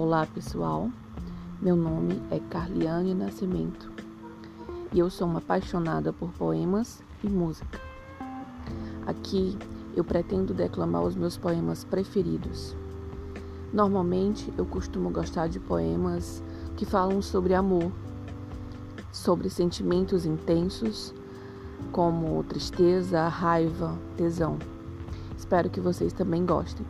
Olá pessoal, meu nome é Carliane Nascimento e eu sou uma apaixonada por poemas e música. Aqui eu pretendo declamar os meus poemas preferidos. Normalmente eu costumo gostar de poemas que falam sobre amor, sobre sentimentos intensos, como tristeza, raiva, tesão. Espero que vocês também gostem.